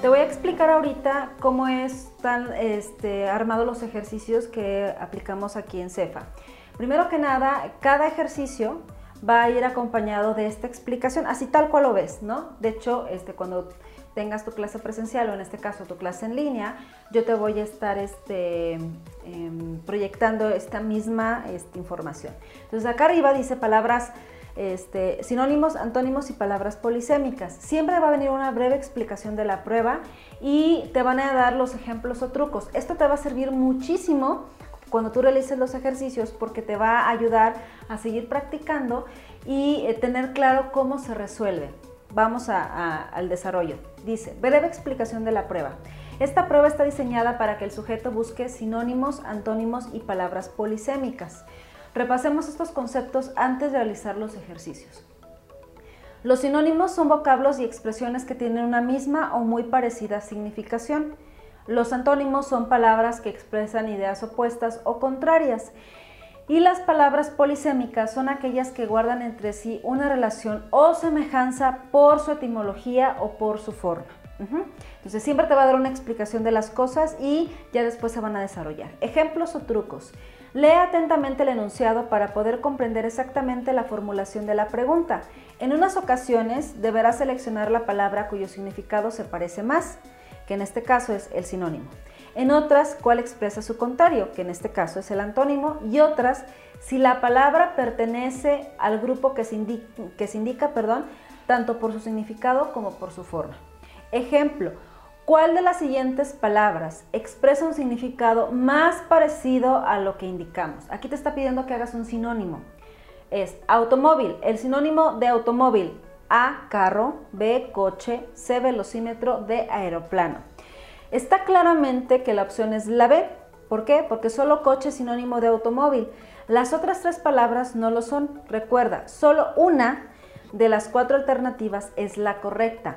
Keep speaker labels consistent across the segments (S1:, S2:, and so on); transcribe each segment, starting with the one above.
S1: Te voy a explicar ahorita cómo están armados los ejercicios que aplicamos aquí en CEFA. Primero que nada, cada ejercicio va a ir acompañado de esta explicación, así tal cual lo ves, ¿no? De hecho, este, cuando tengas tu clase presencial o en este caso tu clase en línea, yo te voy a estar este, em, proyectando esta misma este, información. Entonces acá arriba dice palabras este, sinónimos, antónimos y palabras polisémicas. Siempre va a venir una breve explicación de la prueba y te van a dar los ejemplos o trucos. Esto te va a servir muchísimo cuando tú realices los ejercicios porque te va a ayudar a seguir practicando y eh, tener claro cómo se resuelve. Vamos al desarrollo. Dice, breve explicación de la prueba. Esta prueba está diseñada para que el sujeto busque sinónimos, antónimos y palabras polisémicas. Repasemos estos conceptos antes de realizar los ejercicios. Los sinónimos son vocablos y expresiones que tienen una misma o muy parecida significación. Los antónimos son palabras que expresan ideas opuestas o contrarias. Y las palabras polisémicas son aquellas que guardan entre sí una relación o semejanza por su etimología o por su forma. Entonces siempre te va a dar una explicación de las cosas y ya después se van a desarrollar. Ejemplos o trucos. Lee atentamente el enunciado para poder comprender exactamente la formulación de la pregunta. En unas ocasiones deberás seleccionar la palabra cuyo significado se parece más, que en este caso es el sinónimo. En otras, cuál expresa su contrario, que en este caso es el antónimo, y otras, si la palabra pertenece al grupo que se indica, que se indica perdón, tanto por su significado como por su forma. Ejemplo, ¿Cuál de las siguientes palabras expresa un significado más parecido a lo que indicamos? Aquí te está pidiendo que hagas un sinónimo. Es automóvil, el sinónimo de automóvil. A, carro, B, coche, C, velocímetro, D, aeroplano. Está claramente que la opción es la B. ¿Por qué? Porque solo coche es sinónimo de automóvil. Las otras tres palabras no lo son. Recuerda, solo una de las cuatro alternativas es la correcta.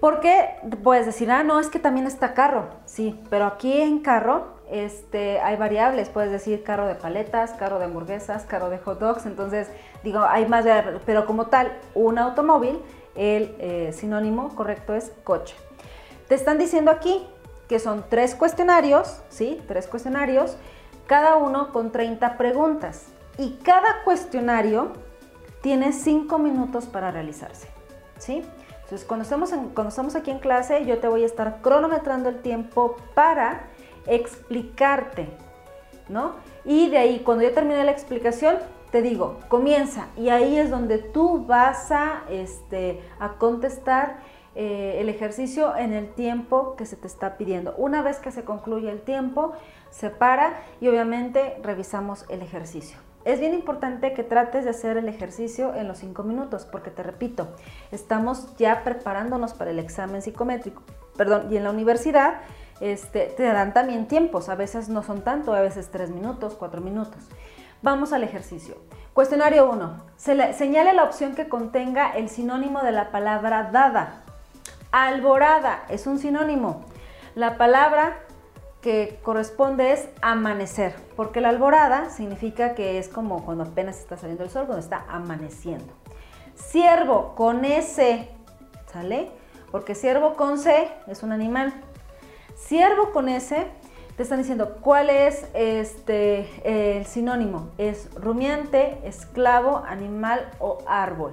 S1: Porque puedes decir, ah, no, es que también está carro, sí, pero aquí en carro este, hay variables, puedes decir carro de paletas, carro de hamburguesas, carro de hot dogs, entonces digo, hay más variables, pero como tal, un automóvil, el eh, sinónimo correcto es coche. Te están diciendo aquí que son tres cuestionarios, ¿sí? Tres cuestionarios, cada uno con 30 preguntas y cada cuestionario tiene 5 minutos para realizarse, ¿sí? Entonces, cuando estamos, cuando estamos aquí en clase, yo te voy a estar cronometrando el tiempo para explicarte, ¿no? Y de ahí, cuando yo termine la explicación, te digo, comienza. Y ahí es donde tú vas a, este, a contestar eh, el ejercicio en el tiempo que se te está pidiendo. Una vez que se concluye el tiempo, se para y obviamente revisamos el ejercicio. Es bien importante que trates de hacer el ejercicio en los 5 minutos, porque te repito, estamos ya preparándonos para el examen psicométrico. Perdón, y en la universidad este, te dan también tiempos, a veces no son tanto, a veces 3 minutos, 4 minutos. Vamos al ejercicio. Cuestionario 1. Señale la opción que contenga el sinónimo de la palabra dada. Alborada es un sinónimo. La palabra que corresponde es amanecer, porque la alborada significa que es como cuando apenas está saliendo el sol, cuando está amaneciendo. Ciervo con S, ¿sale? Porque ciervo con C es un animal. Ciervo con S, te están diciendo cuál es este, el sinónimo. Es rumiante, esclavo, animal o árbol.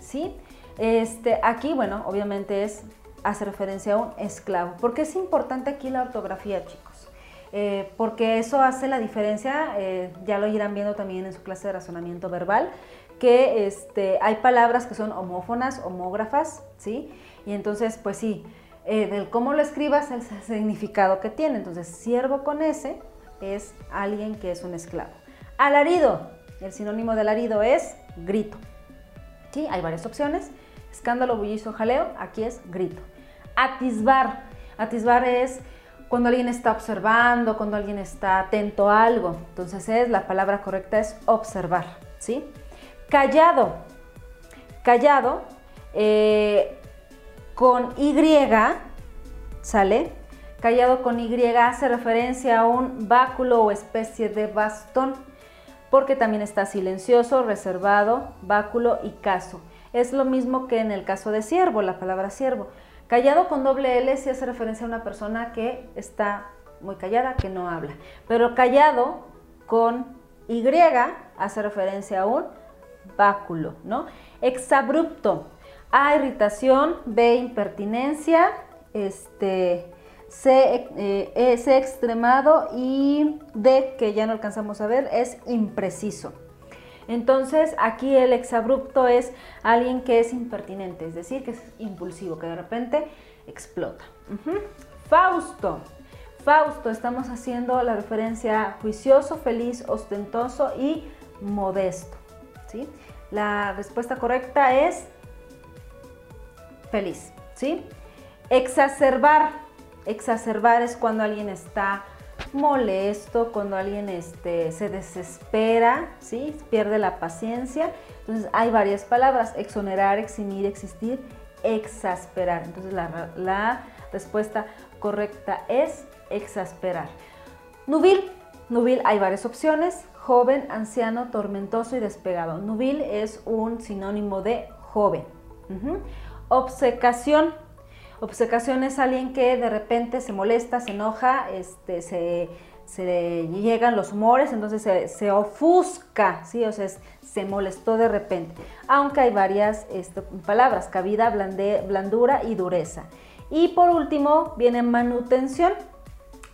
S1: ¿Sí? Este, aquí, bueno, obviamente es hace referencia a un esclavo. porque es importante aquí la ortografía, chicos? Eh, porque eso hace la diferencia, eh, ya lo irán viendo también en su clase de razonamiento verbal, que este, hay palabras que son homófonas, homógrafas, ¿sí? Y entonces, pues sí, eh, del cómo lo escribas el significado que tiene. Entonces, siervo con S es alguien que es un esclavo. Alarido, el sinónimo de alarido es grito. ¿Sí? Hay varias opciones. Escándalo, bullicio, jaleo, aquí es grito. Atisbar. Atisbar es cuando alguien está observando, cuando alguien está atento a algo. Entonces es, la palabra correcta es observar, ¿sí? Callado. Callado eh, con Y, ¿sale? Callado con Y hace referencia a un báculo o especie de bastón, porque también está silencioso, reservado, báculo y caso. Es lo mismo que en el caso de siervo, la palabra siervo. Callado con doble L sí hace referencia a una persona que está muy callada, que no habla. Pero callado con Y hace referencia a un báculo, ¿no? Exabrupto. A, irritación. B, impertinencia. Este, C, eh, C, extremado. Y D, que ya no alcanzamos a ver, es impreciso. Entonces, aquí el exabrupto es alguien que es impertinente, es decir, que es impulsivo, que de repente explota. Fausto. Fausto, estamos haciendo la referencia juicioso, feliz, ostentoso y modesto. ¿sí? La respuesta correcta es feliz. ¿sí? Exacerbar. Exacerbar es cuando alguien está molesto, cuando alguien este, se desespera, ¿sí? pierde la paciencia. Entonces hay varias palabras, exonerar, eximir, existir, exasperar. Entonces la, respuesta correcta es exasperar. Nubil, nubil hay varias opciones, joven, anciano, tormentoso y despegado. Nubil es un sinónimo de joven. Obsecación, Obsecación es alguien que de repente se molesta, se enoja, este, se, llegan los humores, entonces se, ofusca, ¿sí? O sea, se molestó de repente. Aunque hay varias este, palabras, cabida, blandura y dureza. Y por último viene manutención.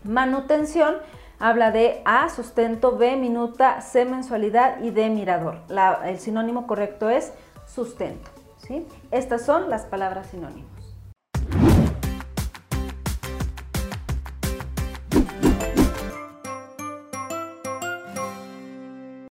S1: Manutención habla de A, sustento, B, minuta, C, mensualidad y D, mirador. el sinónimo correcto es sustento. ¿sí? Estas son las palabras sinónimos.